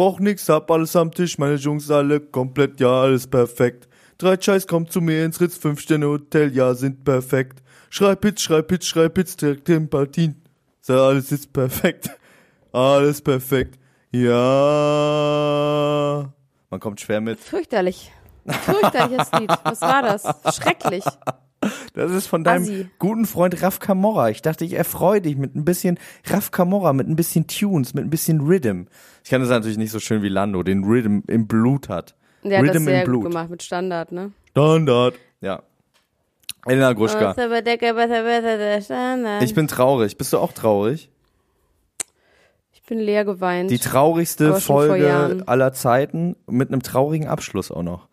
Brauch nix, hab alles am Tisch, meine Jungs alle komplett, ja, alles perfekt. Drei Scheiß kommt zu mir ins Ritz, fünf Sterne Hotel, ja, sind perfekt. Schrei Pitz, schrei Pitz, schrei Pitz, direkt im Partin. So, alles ist perfekt. Alles perfekt. Ja. Man kommt schwer mit. Fürchterlich. Fürchterliches Lied. Was war das? Schrecklich. Das ist von deinem Assi. guten Freund Raf Camorra. Ich dachte, ich erfreue dich mit ein bisschen Raf Camorra, mit ein bisschen Tunes, mit ein bisschen Rhythm. Ich kann das natürlich nicht so schön wie Lando, den Rhythm im Blut hat. Der hat das Rhythm sehr im Blut. gut gemacht mit Standard, ne? Standard. Ja. Elena Gruschka. Ich bin traurig. Bist du auch traurig? Ich bin leer geweint. Die traurigste Folge aller Zeiten mit einem traurigen Abschluss auch noch.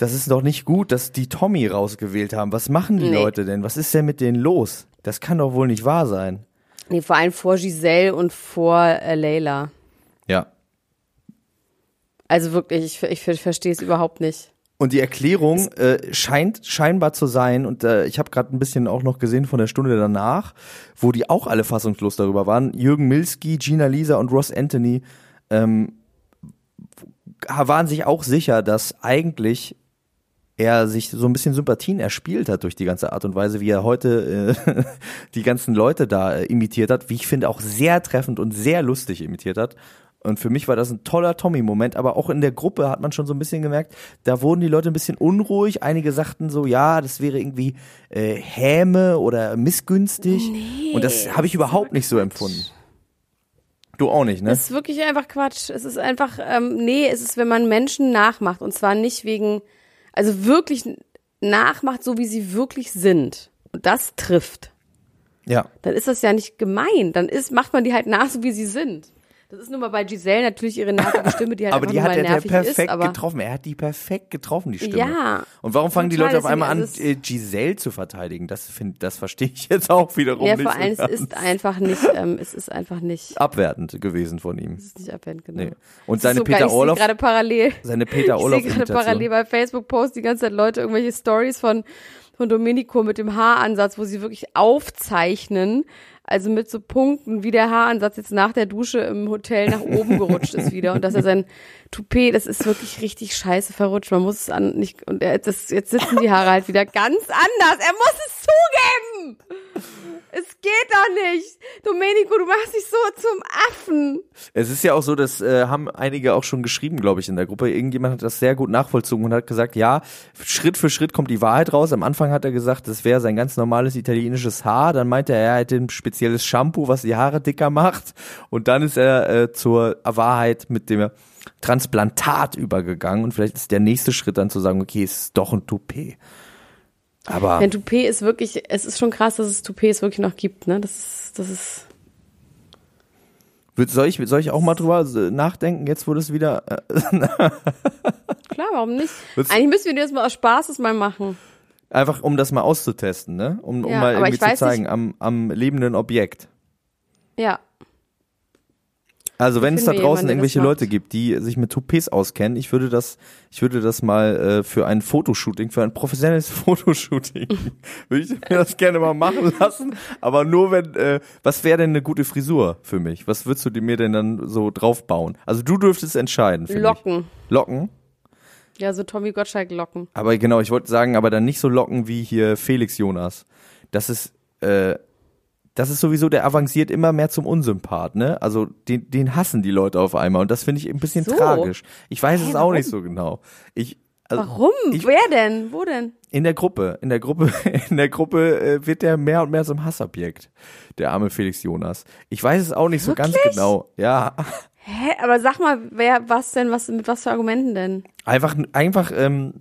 Das ist doch nicht gut, dass die Tommy rausgewählt haben. Was machen die Nee. Leute denn? Was ist denn mit denen los? Das kann doch wohl nicht wahr sein. nee, vor allem vor Giselle und vor äh, Leila. Ja. Also wirklich, ich, ich, verstehe es überhaupt nicht. Und die Erklärung äh, scheint scheinbar zu sein, und äh, ich habe gerade ein bisschen auch noch gesehen von der Stunde danach, wo die auch alle fassungslos darüber waren. Jürgen Milski, Gina Lisa und Ross Anthony ähm, waren sich auch sicher, dass eigentlich er sich so ein bisschen Sympathien erspielt hat durch die ganze Art und Weise, wie er heute äh, die ganzen Leute da äh, imitiert hat, wie ich finde auch sehr treffend und sehr lustig imitiert hat. Und für mich war das ein toller Tommy-Moment, aber auch in der Gruppe hat man schon so ein bisschen gemerkt, da wurden die Leute ein bisschen unruhig. Einige sagten so, ja, das wäre irgendwie äh, Häme oder missgünstig. und das habe ich überhaupt nicht so empfunden. Du auch nicht, ne? Es ist wirklich einfach Quatsch. Es ist einfach, ähm, nee, es ist, wenn man Menschen nachmacht und zwar nicht wegen, also wirklich nachmacht, so wie sie wirklich sind. Und das trifft. ja. Dann ist das ja nicht gemein. Dann ist, macht man die halt nach, so wie sie sind. Das ist nur mal bei Giselle natürlich ihre nervige Stimme, die halt Aber die hat mal er ja nervig perfekt ist. Aber getroffen. Er hat die perfekt getroffen, die Stimme. Ja. Und warum fangen die Leute auf einmal an, Giselle zu verteidigen? Das find, das verstehe ich jetzt auch wiederum ja, nicht. vor so allem, es ganz. ist einfach nicht, ähm, es ist einfach nicht, abwertend gewesen von ihm. es ist nicht abwendend, genau. Nee. Und Es seine so geil, Peter ich sehe Orloff, gerade parallel, seine Peter ich Orloff sehe gerade parallel bei Facebook posten die ganze Zeit Leute irgendwelche Stories von von Domenico mit dem Haaransatz, wo sie wirklich aufzeichnen, also mit so Punkten, wie der Haaransatz jetzt nach der Dusche im Hotel nach oben gerutscht ist wieder und dass er sein Toupet, das ist wirklich richtig scheiße verrutscht. Man muss es an nicht und er, das, jetzt sitzen die Haare halt wieder ganz anders. Er muss es zugeben. Es geht doch nicht. Domenico, du machst dich so zum Affen. Es ist ja auch so, das äh, haben einige auch schon geschrieben, glaube ich, in der Gruppe. Irgendjemand hat das sehr gut nachvollzogen und hat gesagt, ja, Schritt für Schritt kommt die Wahrheit raus. Am Anfang hat er gesagt, das wäre sein ganz normales italienisches Haar. Dann meinte er, er hätte ein spezielles Shampoo, was die Haare dicker macht. Und dann ist er äh, zur Wahrheit mit dem Transplantat übergegangen. Und vielleicht ist der nächste Schritt dann zu sagen, okay, es ist doch ein Toupet. Aber Ein Toupet ist wirklich, es ist schon krass, dass es Toupets wirklich noch gibt, ne? Das ist, das ist, Soll ich, soll ich auch mal drüber äh, nachdenken, jetzt wo das wieder. Äh, klar, warum nicht? Eigentlich müssen wir das mal aus Spaßes mal machen. einfach um das mal auszutesten, ne? Um, um Ja, mal irgendwie zu zeigen, nicht- am, am lebenden Objekt. Ja. Also wenn es da draußen jemanden, irgendwelche. Leute gibt, die sich mit Toupets auskennen, ich würde das, ich würde das mal äh, für ein Fotoshooting, für ein professionelles Fotoshooting, würde ich mir das gerne mal machen lassen. Aber nur wenn, äh, was wäre denn eine gute Frisur für mich? Was würdest du mir denn dann so draufbauen? Also du dürftest entscheiden. Locken. Ich. Locken? Ja, so Tommy Gottschalk-Locken. Aber genau, ich wollte sagen, aber dann nicht so Locken wie hier Felix Jonas. Das ist, äh, das ist sowieso, der avanciert immer mehr zum Unsympath, ne? Also den, den hassen die Leute auf einmal und das finde ich ein bisschen So. tragisch. Ich weiß Hä, es auch warum? nicht so genau. Ich, also, Warum? Ich, Wer denn? Wo denn? in der Gruppe, in der Gruppe, in der Gruppe äh, wird der mehr und mehr zum Hassobjekt. Der arme Felix Jonas. Ich weiß es auch nicht so ganz Wirklich? genau. Ja, Hä? Aber sag mal, wer, was denn, was, mit was für Argumenten denn? einfach, einfach, ähm,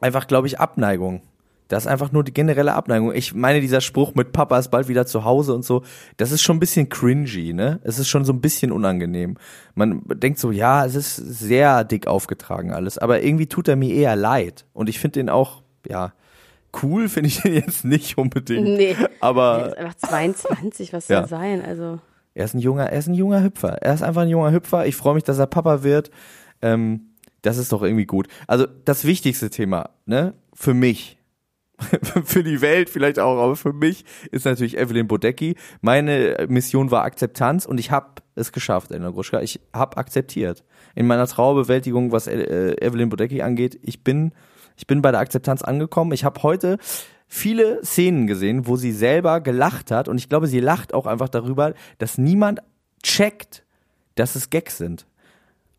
einfach, glaube ich, Abneigung. Das ist einfach nur die generelle Abneigung. Ich meine, dieser Spruch mit Papa ist bald wieder zu Hause und so, das ist schon ein bisschen cringy, ne? Es ist schon so ein bisschen unangenehm. Man denkt so, ja, es ist sehr dick aufgetragen alles, aber irgendwie tut er mir eher leid. Und ich finde den auch, ja, cool finde ich den jetzt nicht unbedingt. Nee. Er Aber ist einfach 22, was soll Ja. sein? Also. er ist ein junger, er ist ein junger Hüpfer. Er ist einfach ein junger Hüpfer. Ich freue mich, dass er Papa wird. Ähm, das ist doch irgendwie gut. Also das wichtigste Thema, ne, für mich, für die Welt vielleicht auch, aber für mich ist natürlich Evelyn Bodecki. Meine Mission war Akzeptanz und ich habe es geschafft, Elena Gruschka. Ich habe akzeptiert. In meiner Trauerbewältigung, was äh, Evelyn Bodecki angeht, ich bin, ich bin bei der Akzeptanz angekommen. Ich habe heute viele Szenen gesehen, wo sie selber gelacht hat und ich glaube, sie lacht auch einfach darüber, dass niemand checkt, dass es Gags sind.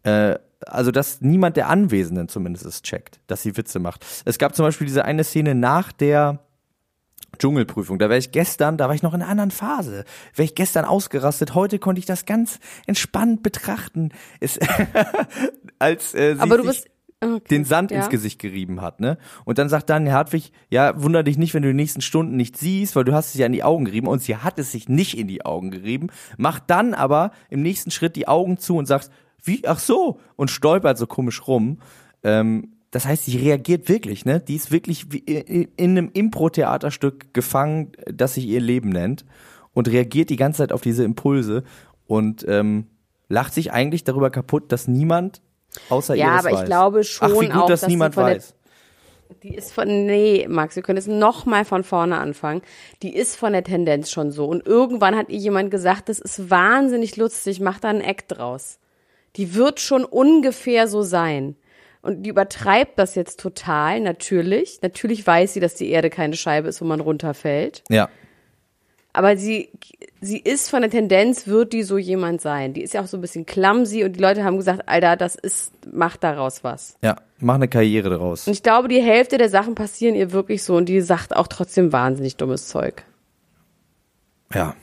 Äh, also, dass niemand der Anwesenden zumindest es checkt, dass sie Witze macht. Es gab zum Beispiel diese eine Szene nach der Dschungelprüfung. Da wäre ich gestern, da war ich noch in einer anderen Phase. Wäre ich gestern ausgerastet. Heute konnte ich das ganz entspannt betrachten. Es, als äh, sie Aber du bist. Okay. den Sand ja. ins Gesicht gerieben hat, ne? Und dann sagt dann Hartwig, ja, wunder dich nicht, wenn du die nächsten Stunden nicht siehst, weil du hast es ja in die Augen gerieben und sie hat es sich nicht in die Augen gerieben, macht dann aber im nächsten Schritt die Augen zu und sagt, wie, ach so, und stolpert so komisch rum. Ähm, das heißt, sie reagiert wirklich, ne? Die ist wirklich wie in in einem Impro-Theaterstück gefangen, das sich ihr Leben nennt und reagiert die ganze Zeit auf diese Impulse und ähm, lacht sich eigentlich darüber kaputt, dass niemand außer ihr Ja, das aber ich weiß. glaube schon Ach, wie gut, auch, dass dass niemand der- weiß. Die ist von, nee, Max, wir können jetzt noch mal von vorne anfangen. Die ist von der Tendenz schon so. Und irgendwann hat ihr jemand gesagt, das ist wahnsinnig lustig, mach da einen Act draus. Die wird schon ungefähr so sein. Und die übertreibt das jetzt total, natürlich. Natürlich weiß sie, dass die Erde keine Scheibe ist, wo man runterfällt. Ja. Aber sie, sie ist von der Tendenz, wird die so jemand sein. Die ist ja auch so ein bisschen clumsy und die Leute haben gesagt, Alter, das ist, mach daraus was. Ja, mach eine Karriere daraus. Und ich glaube, die Hälfte der Sachen passieren ihr wirklich so und die sagt auch trotzdem wahnsinnig dummes Zeug. Ja.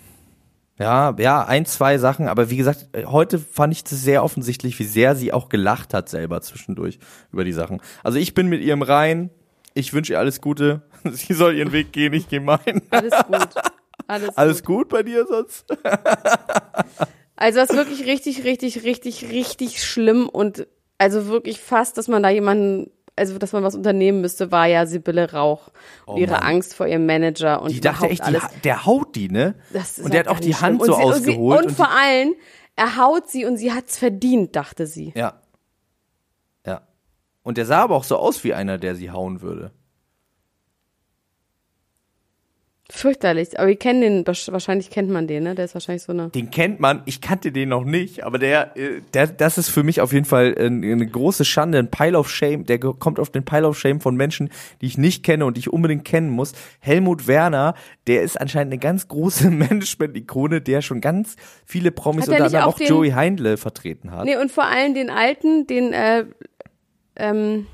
Ja, ja, ein, zwei Sachen, aber wie gesagt, heute fand ich das sehr offensichtlich, wie sehr sie auch gelacht hat selber zwischendurch über die Sachen. Also ich bin mit ihrem rein, ich wünsche ihr alles Gute, sie soll ihren Weg gehen, ich gehe meinen. Alles gut. Alles, Alles gut. gut bei dir sonst? Also das ist wirklich richtig, richtig, richtig, richtig schlimm und also wirklich fast, dass man da jemanden, also dass man was unternehmen müsste, war ja Sibylle Rauch und Oh ihre Mann. Angst vor ihrem Manager und Die dachte echt, die, alles. ha- der haut die, ne? Das ist und der hat auch die Hand schlimm. so und sie, ausgeholt. Und, sie, und vor allem, er haut sie und sie hat's verdient, dachte sie. ja. Ja. Und der sah aber auch so aus wie einer, der sie hauen würde. Fürchterlich. Aber wir kennen den, wahrscheinlich kennt man den, ne? Der ist wahrscheinlich so eine. Den kennt man, ich kannte den noch nicht, aber der, äh, der das ist für mich auf jeden Fall äh, eine große Schande, ein Pile of Shame, der kommt auf den Pile of Shame von Menschen, die ich nicht kenne und die ich unbedingt kennen muss. Helmut Werner, der ist anscheinend eine ganz große Management-Ikone, der schon ganz viele Promis, unter anderem auch auch Joey Heindle vertreten hat. Nee, und vor allem den alten, den, äh, ähm,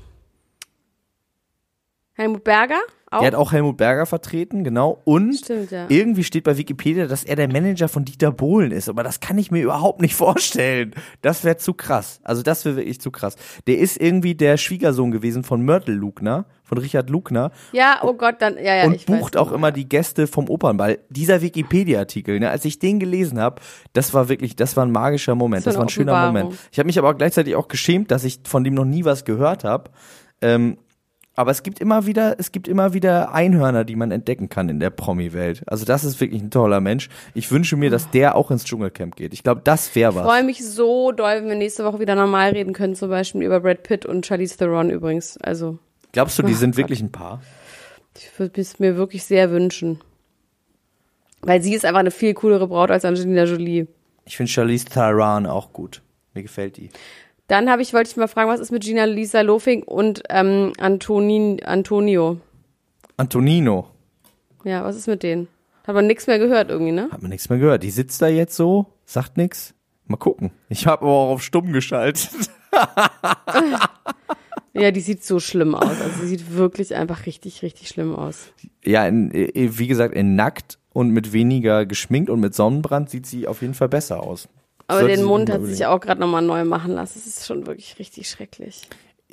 Helmut Berger auch. Der hat auch Helmut Berger vertreten, genau. Und Stimmt, ja. irgendwie steht bei Wikipedia, dass er der Manager von Dieter Bohlen ist. Aber das kann ich mir überhaupt nicht vorstellen. Das wäre zu krass. Also das wäre wirklich zu krass. Der ist irgendwie der Schwiegersohn gewesen von Mörtel Lugner, von Richard Lugner. ja, oh Gott, dann, ja, ja, und bucht auch immer die Gäste vom Opernball. Dieser Wikipedia-Artikel, ne, als ich den gelesen habe, das war wirklich, das war ein magischer Moment, Das das, war ein schöner. Moment. Ich habe mich aber auch gleichzeitig auch geschämt, dass ich von dem noch nie was gehört habe. Ähm, aber es gibt immer wieder, es gibt immer wieder Einhörner, die man entdecken kann in der Promi-Welt. Also das ist wirklich ein toller Mensch. Ich wünsche mir, dass der auch ins Dschungelcamp geht. Ich glaube, das wäre Ich was. freue mich so doll, wenn wir nächste Woche wieder normal reden können, zum Beispiel über Brad Pitt und Charlize Theron übrigens. Also, Glaubst du, die sind Gott. wirklich ein Paar? ich würde es mir wirklich sehr wünschen. Weil sie ist einfach eine viel coolere Braut als Angelina Jolie. Ich finde Charlize Theron auch gut. Mir gefällt die. Dann habe ich, wollte ich mal fragen, was ist mit Gina Lisa Lofing und ähm, Antonin, Antonio? Antonino. Ja, was ist mit denen? Hat man nichts mehr gehört irgendwie, ne? Hat man nichts mehr gehört. Die sitzt da jetzt so, sagt nix. Mal gucken. Ich habe aber auch auf stumm geschaltet. Ja, die sieht so schlimm aus. Also sie sieht wirklich einfach richtig, richtig schlimm aus. Ja, in, äh, wie gesagt, in nackt und mit weniger geschminkt und mit Sonnenbrand sieht sie auf jeden Fall besser aus. Aber den Mund hat sich auch gerade nochmal neu machen lassen. Das ist schon wirklich richtig schrecklich.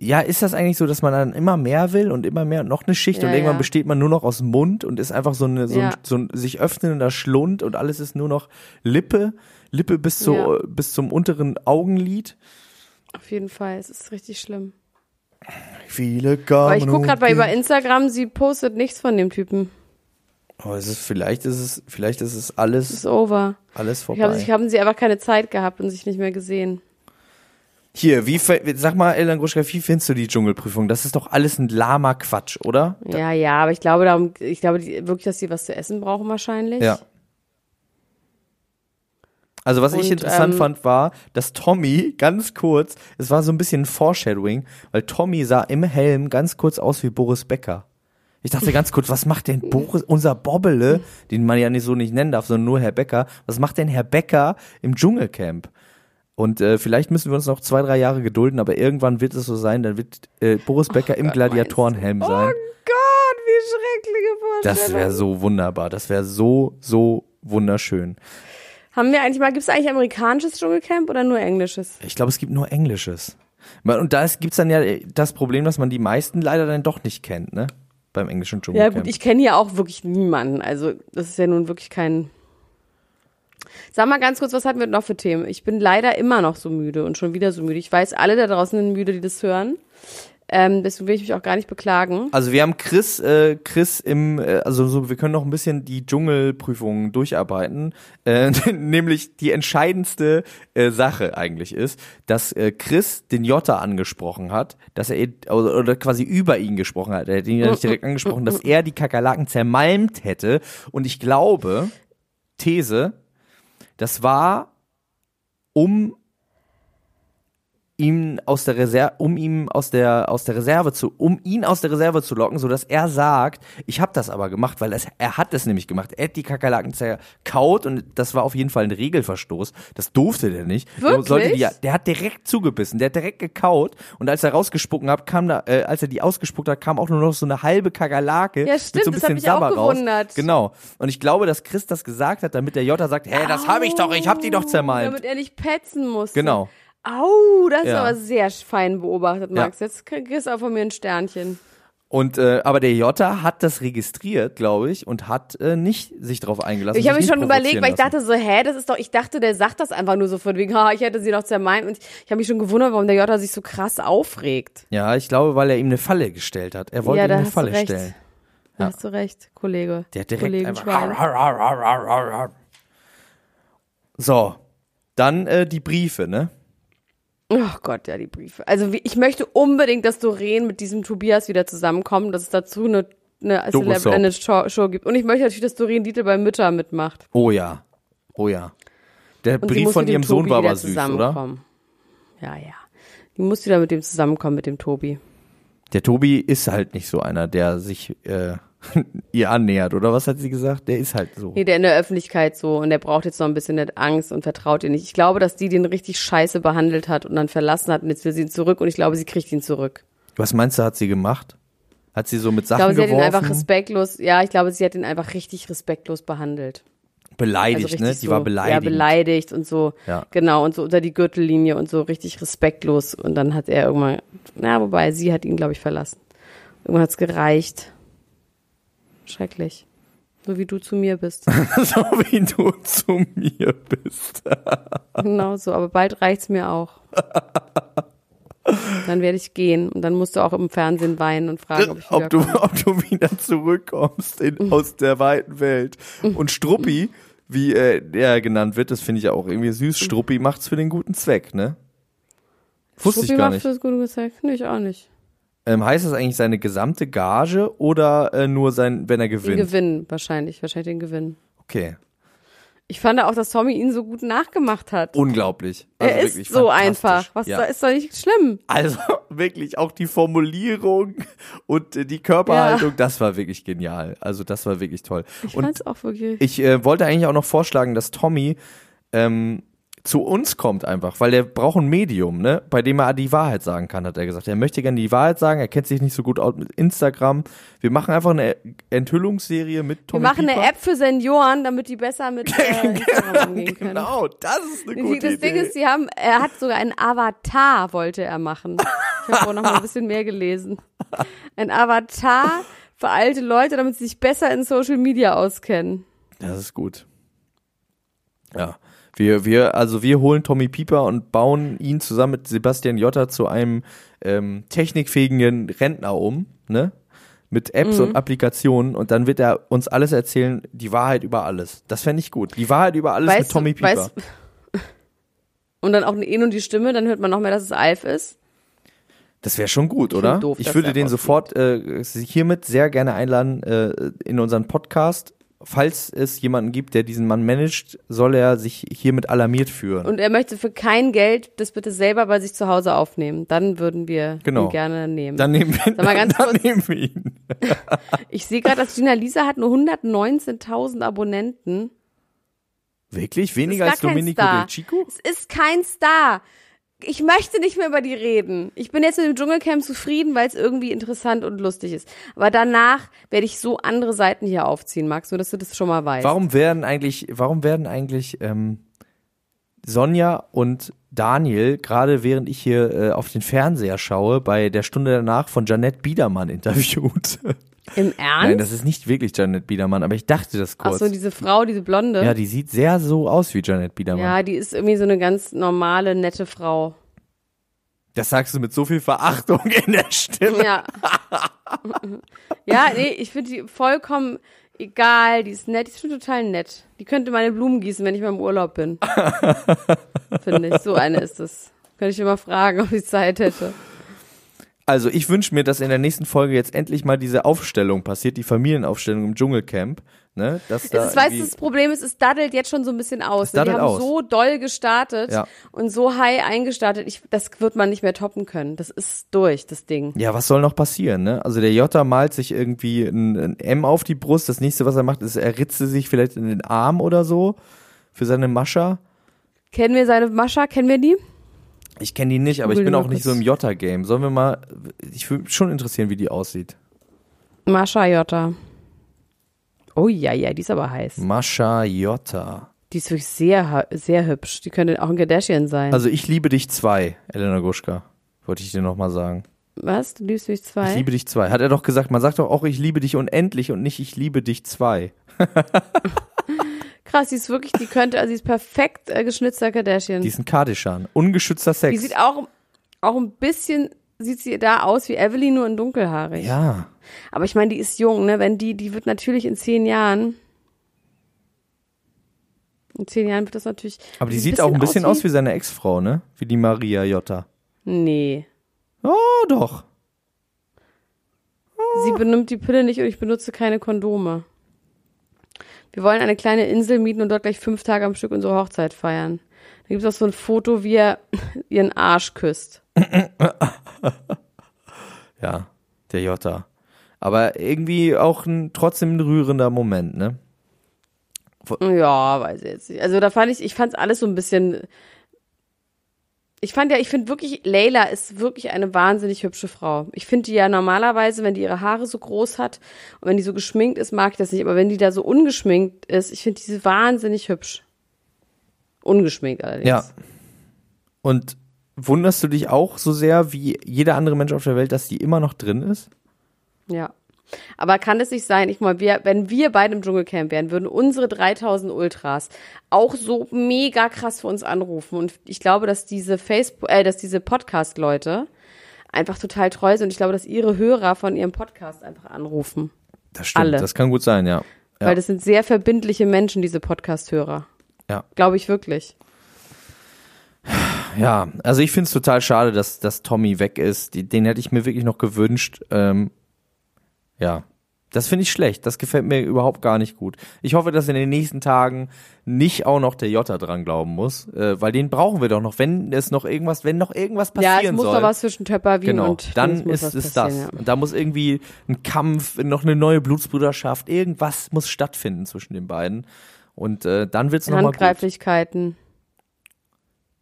Ja, ist das eigentlich so, dass man dann immer mehr will und immer mehr und noch eine Schicht Ja, und irgendwann ja. besteht man nur noch aus Mund und ist einfach so eine so, Ja. ein, so ein sich öffnender Schlund und alles ist nur noch Lippe, Lippe bis zu, bis zum unteren Augenlid. Auf jeden Fall. Es ist richtig schlimm. Viele Aber ich gucke gerade bei über Instagram, sie postet nichts von dem Typen. Oh, es ist, vielleicht ist es, vielleicht ist es alles, Ist over. alles Ich vorbei. habe, ich haben sie einfach keine Zeit gehabt und sich nicht mehr gesehen. Hier, wie, sag mal, Elan Gruschka, wie findest du die Dschungelprüfung? Das ist doch alles ein lahmer Quatsch, oder? Ja, ja, aber ich glaube darum, ich glaube wirklich, dass sie was zu essen brauchen wahrscheinlich. Ja. Also was ich Und, interessant ähm, fand, war, dass Tommy ganz kurz, es war so ein bisschen ein Foreshadowing, weil Tommy sah im Helm ganz kurz aus wie Boris Becker. Ich dachte ganz kurz, was macht denn Boris, unser Bobbele, den man ja nicht so nicht nennen darf, sondern nur Herr Becker, was macht denn Herr Becker im Dschungelcamp? Und äh, vielleicht müssen wir uns noch zwei, drei Jahre gedulden, aber irgendwann wird es so sein, dann wird äh, Boris Becker im Gott, Gladiatorenhelm sein. Oh Gott, wie schreckliche Das Vorstellung. wäre so wunderbar. Das wäre so, so wunderschön. Haben wir eigentlich mal, gibt es eigentlich amerikanisches Dschungelcamp oder nur englisches? Ich glaube, es gibt nur Englisches. Und da gibt's dann ja das Problem, dass man die meisten leider dann doch nicht kennt, ne? Beim englischen Ja Dschungelcamp. gut, ich kenne hier auch wirklich niemanden. Also das ist ja nun wirklich kein... Sag mal ganz kurz, was hatten wir noch für Themen? Ich bin leider immer noch so müde und schon wieder so müde. Ich weiß, alle da draußen sind müde, die das hören. Ähm, deswegen will ich mich auch gar nicht beklagen. also wir haben Chris, äh, Chris im, äh, also so, wir können noch ein bisschen die Dschungelprüfungen durcharbeiten. Äh, nämlich die entscheidendste äh, Sache eigentlich ist, dass äh, Chris den Jota angesprochen hat, dass er oder, oder quasi über ihn gesprochen hat. Er hat ihn ja nicht direkt angesprochen, dass er die Kakerlaken zermalmt hätte. Und ich glaube, These, das war um ihm aus der Reserve, um ihm aus der aus der Reserve zu, um ihn aus der Reserve zu locken, so dass er sagt, ich habe das aber gemacht, weil es, er hat es nämlich gemacht. Er hat die Kakerlaken zerkaut und das war auf jeden Fall ein Regelverstoß. Das durfte der nicht. Der, Wirklich? die, der hat direkt zugebissen, der hat direkt gekaut und als er rausgespucken hat, kam da, äh, als er die ausgespuckt hat, kam auch nur noch so eine halbe Kakerlake Ja, mit stimmt, so ein das bisschen Sabber raus. Genau. Und ich glaube, dass Chris das gesagt hat, damit der Jota sagt, hä, das habe ich doch, ich habe die doch zermalmt. Damit er nicht petzen muss. Genau. Au, das ist Ja. aber sehr fein beobachtet, Max. Jetzt kriegst du auch von mir ein Sternchen. Und äh, aber der Jota hat das registriert, glaube ich, und hat äh, nicht sich darauf eingelassen. Ich habe mich schon überlegt, weil ich dachte so, hä, das ist doch, ich dachte, der sagt das einfach nur so von wegen, ha, ich hätte sie doch zermeint. Und ich habe mich schon gewundert, warum der Jota sich so krass aufregt. Ja, ich glaube, weil er ihm eine Falle gestellt hat. Er wollte Ja, ihm da eine Falle recht. stellen. Da Ja. hast du recht, Kollege. Der hat direkt Kollegen einfach. So, dann äh, die Briefe, ne? Oh Gott, ja, die Briefe. Also ich möchte unbedingt, dass Doreen mit diesem Tobias wieder zusammenkommt, dass es dazu eine, eine. Celeb eine Show, Show gibt. Und ich möchte natürlich, dass Doreen Dietl bei Mütter mitmacht. Oh ja, oh ja. Der Und Brief von ihrem Sohn war aber süß, oder? zusammenkommen. Ja, ja. Die muss wieder mit dem zusammenkommen, mit dem Tobi. Der Tobi ist halt nicht so einer, der sich äh, ihr annähert, oder was hat sie gesagt? Der ist halt so. Nee, der in der Öffentlichkeit so und der braucht jetzt noch ein bisschen Angst und vertraut ihr nicht. Ich glaube, dass die den richtig scheiße behandelt hat und dann verlassen hat und jetzt will sie ihn zurück und ich glaube, sie kriegt ihn zurück. Was meinst du, hat sie gemacht? Hat sie so mit Ich Sachen glaube, sie hat ihn geworfen? einfach respektlos, ja, ich glaube, sie hat ihn einfach richtig respektlos behandelt. beleidigt, also ne? Die so, war beleidigt. Ja, beleidigt und so. Ja. Genau, und so unter die Gürtellinie und so richtig respektlos. Und dann hat er irgendwann, na, wobei, sie hat ihn, glaube ich, verlassen. Irgendwann hat's gereicht. Schrecklich. So wie du zu mir bist. so wie du zu mir bist. genau so, aber bald reicht's mir auch. Dann werde ich gehen und dann musst du auch im Fernsehen weinen und fragen, ob ich ob, du, ob du wieder zurückkommst in, aus der weiten Welt. Und Struppi, wie äh, er genannt wird, das finde ich ja auch irgendwie süß. Struppi macht's für den guten Zweck, ne? Wusste Struppi ich gar macht nicht. fürs gute Gezeig. Nee, ich auch nicht. Ähm, heißt das eigentlich seine gesamte Gage oder äh, nur sein, wenn er Den gewinnt? Gewinn wahrscheinlich, wahrscheinlich den Gewinn. Okay. Ich fand auch, dass Tommy ihn so gut nachgemacht hat. Unglaublich. Also er ist so einfach. Was ja. da ist doch nicht schlimm. Also wirklich auch die Formulierung und äh, die Körperhaltung, das war wirklich genial. Also das war wirklich toll. Ich und fand's auch wirklich. ich äh, wollte eigentlich auch noch vorschlagen, dass Tommy ähm, zu uns kommt einfach, weil der braucht ein Medium, ne, bei dem er die Wahrheit sagen kann, hat er gesagt. Er möchte gerne die Wahrheit sagen, er kennt sich nicht so gut aus mit Instagram. Wir machen einfach eine Enthüllungsserie mit Wir Tommy machen Pieper. eine App für Senioren, damit die besser mit äh, Instagram umgehen können. Genau, das ist eine gute Das Idee. Ding ist, sie haben, er hat sogar einen Avatar, wollte er machen. Ich habe auch noch mal ein bisschen mehr gelesen. Ein Avatar für alte Leute, damit sie sich besser in Social Media auskennen. Das ist gut. Ja. Wir, wir, also wir holen Tommy Pieper und bauen ihn zusammen mit Sebastian Jotta zu einem ähm, technikfähigen Rentner um, ne? Mit Apps Mhm. und Applikationen und dann wird er uns alles erzählen, die Wahrheit über alles. Das fände ich gut. Die Wahrheit über alles mit Tommy Pieper. weißt- und dann auch eine Eh und die Stimme, dann hört man noch mehr, dass es Alf ist. Das wäre schon gut, oder? doof, ich würde den sofort äh, hiermit sehr gerne einladen äh, in unseren Podcast. Falls es jemanden gibt, der diesen Mann managt, soll er sich hiermit alarmiert führen. Und er möchte für kein Geld das bitte selber bei sich zu Hause aufnehmen. Dann würden wir Genau. ihn gerne nehmen. dann nehmen wir, mal ganz dann kurz- nehmen wir ihn. ich sehe gerade, dass Gina Lisa hat nur 119.000 Abonnenten. Wirklich? Weniger als Domenico del Chico? Es ist kein Star. Ich möchte nicht mehr über die reden. Ich bin jetzt mit dem Dschungelcamp zufrieden, weil es irgendwie interessant und lustig ist. Aber danach werde ich so andere Seiten hier aufziehen, Max, nur dass du das schon mal weißt. Warum werden eigentlich, warum werden eigentlich ähm, Sonja und Daniel, gerade während ich hier äh, auf den Fernseher schaue, bei der Stunde danach von Janette Biedermann interviewt? Im Ernst? Nein, das ist nicht wirklich Janette Biedermann, aber ich dachte das Ach kurz. so, diese Frau, diese Blonde. ja, die sieht sehr so aus wie Janette Biedermann. ja, die ist irgendwie so eine ganz normale, nette Frau. Das sagst du mit so viel Verachtung in der Stimme. Ja. ja, nee, ich finde die vollkommen egal. Die ist nett, die ist schon total nett. Die könnte meine Blumen gießen, wenn ich mal im Urlaub bin. finde ich. So eine ist es. Könnte ich immer fragen, ob ich Zeit hätte. Also ich wünsche mir, dass in der nächsten Folge jetzt endlich mal diese Aufstellung passiert, die Familienaufstellung im Dschungelcamp. Ne? Dass da Es ist, weißt du, das Problem ist, es daddelt jetzt schon so ein bisschen aus. Ne? Die haben aus. so doll gestartet Ja. und so high eingestartet. Ich, das wird man nicht mehr toppen können. Das ist durch, das Ding. Ja, was soll noch passieren, ne? Also der Jota malt sich irgendwie ein, ein M auf die Brust. Das nächste, was er macht, ist, er ritze sich vielleicht in den Arm oder so für seine Mascha. Kennen wir seine Mascha? Kennen wir die? Ich kenne die nicht, aber ich bin auch nicht so im Jota-Game. Sollen wir mal, ich würde mich schon interessieren, wie die aussieht. Mascha Jota. Oh ja, ja, die ist aber heiß. Mascha Jota. Die ist wirklich sehr, sehr hübsch. Die könnte auch ein Kardashian sein. Also ich liebe dich zwei, Elena Gruschka. Wollte ich dir nochmal sagen. Was? Du liebst mich zwei? Ich liebe dich zwei. Hat er doch gesagt, man sagt doch auch, ich liebe dich unendlich und nicht, ich liebe dich zwei. Krass, die ist wirklich, die könnte, also die ist perfekt äh, geschnitzter Kardashian. Die ist ein Kardashian. Ungeschützter Sex. Die sieht auch, auch ein bisschen, sieht sie da aus wie Evelyn, nur in dunkelhaarig. ja. Aber ich meine, die ist jung, ne? Wenn die, die wird natürlich in zehn Jahren, in zehn Jahren wird das natürlich. Aber die sieht auch ein bisschen aus wie seine Ex-Frau, ne? Wie die Maria Jota. Nee. Oh, doch. Sie benimmt die Pille nicht und ich benutze keine Kondome. Wir wollen eine kleine Insel mieten und dort gleich fünf Tage am Stück unsere Hochzeit feiern. Da gibt es auch so ein Foto, wie er ihren Arsch küsst. Ja, der Jota. Aber irgendwie auch ein, trotzdem ein rührender Moment, ne? Ja, weiß ich jetzt nicht. Also da fand ich, ich fand es alles so ein bisschen. Ich fand ja, ich finde wirklich, Leila ist wirklich eine wahnsinnig hübsche Frau. Ich finde die ja normalerweise, wenn die ihre Haare so groß hat und wenn die so geschminkt ist, mag ich das nicht. Aber wenn die da so ungeschminkt ist, ich finde diese wahnsinnig hübsch. Ungeschminkt allerdings. Ja. Und wunderst du dich auch so sehr wie jeder andere Mensch auf der Welt, dass die immer noch drin ist? Ja. Aber kann es nicht sein, ich mal, wir, wenn wir beide im Dschungelcamp wären, würden unsere 3000 Ultras auch so mega krass für uns anrufen. Und ich glaube, dass diese Facebook, äh, dass diese Podcast-Leute einfach total treu sind. Und ich glaube, dass ihre Hörer von ihrem Podcast einfach anrufen. Das stimmt. Alle. Das kann gut sein, ja. Ja. Weil das sind sehr verbindliche Menschen, diese Podcast-Hörer. Ja. Glaube ich wirklich. Ja, also ich finde es total schade, dass, dass Tommy weg ist. Den hätte ich mir wirklich noch gewünscht. Ähm, ja, Das finde ich schlecht. Das gefällt mir überhaupt gar nicht gut. Ich hoffe, dass in den nächsten Tagen nicht auch noch der Jota dran glauben muss, äh, weil den brauchen wir doch noch. Wenn es noch irgendwas, wenn noch irgendwas passieren Ja, es muss soll, noch was zwischen Töpperwien genau, und dann ist es das. ja. Und da muss irgendwie ein Kampf, noch eine neue Blutsbrüderschaft, irgendwas muss stattfinden zwischen den beiden. Und äh, dann wird's noch mal gut. Handgreiflichkeiten.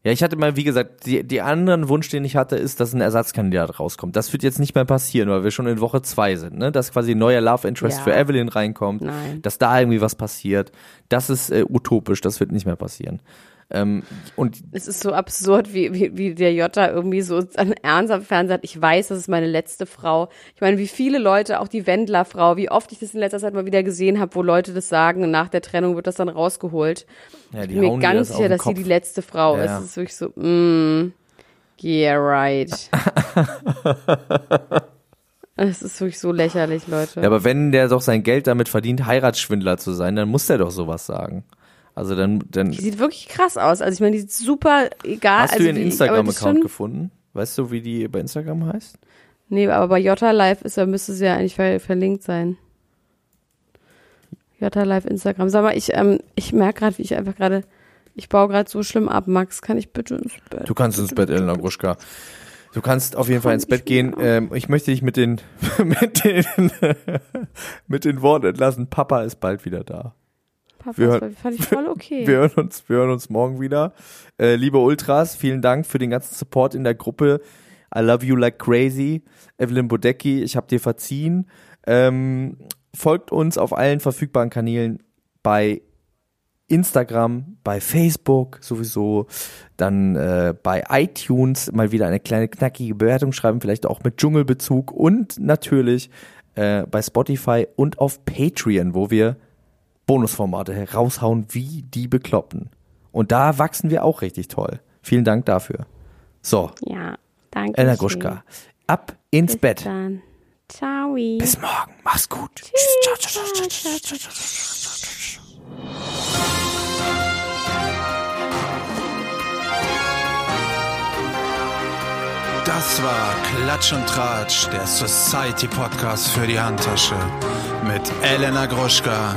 Ja, ich hatte mal, wie gesagt, die, die anderen Wunsch, den ich hatte, ist, dass ein Ersatzkandidat rauskommt. Das wird jetzt nicht mehr passieren, weil wir schon in Woche zwei sind, ne? Dass quasi ein neuer Love Interest Ja. für Evelyn reinkommt, Nein. dass da irgendwie was passiert. Das ist äh, utopisch, das wird nicht mehr passieren. Ähm, und Es ist so absurd, wie, wie, wie der Jota irgendwie so an Ernst am Fernsehen sagt, ich weiß, das ist meine letzte Frau. Ich meine, wie viele Leute, auch die Wendler-Frau, wie oft ich das in letzter Zeit mal wieder gesehen habe, wo Leute das sagen, und nach der Trennung wird das dann rausgeholt. ja, Ich bin mir ganz das sicher, dass sie die letzte Frau Ja, ist. Es ist wirklich so, mm, yeah, right. Es ist wirklich so lächerlich, Leute. Ja, aber wenn der doch sein Geld damit verdient, Heiratsschwindler zu sein, dann muss der doch sowas sagen. Also dann, dann Die sieht wirklich krass aus. Also ich meine, die sieht super egal. hast also du ihren Instagram-Account gefunden? Weißt du, wie die bei Instagram heißt? Nee, aber bei Jota Live ist, müsste sie ja eigentlich ver verlinkt sein. Jota Live Instagram. Sag mal, ich, ähm, ich merke gerade, wie ich einfach gerade, ich baue gerade so schlimm ab. Max, kann ich bitte ins Bett? Du kannst ins Bett, Elena Gruschka. Du kannst auf jeden Fall ins Bett gehen. Ähm, ich möchte dich mit den, mit den, mit den Worten entlassen. Papa ist bald wieder da. Papa, wir hören- fand ich voll okay. Wir hören uns, wir hören uns morgen wieder. Äh, liebe Ultras, vielen Dank für den ganzen Support in der Gruppe. I love you like crazy. Evelyn Bodecki, ich habe dir verziehen. Ähm, folgt uns auf allen verfügbaren Kanälen bei Instagram, bei Facebook sowieso, dann äh, bei iTunes mal wieder eine kleine knackige Bewertung schreiben, vielleicht auch mit Dschungelbezug und natürlich äh, bei Spotify und auf Patreon, wo wir Bonusformate heraushauen wie die Bekloppten. Und da wachsen wir auch richtig toll. Vielen Dank dafür. So, ja, danke. Elena Gruschka, ab ins Bis Bett. dann. Ciao. Bis morgen. Mach's gut. Tschüss. Ciao, ciao, ciao, ciao, ciao, ciao, ciao. Das war Klatsch und Tratsch, der Society Podcast für die Handtasche mit Elena Gruschka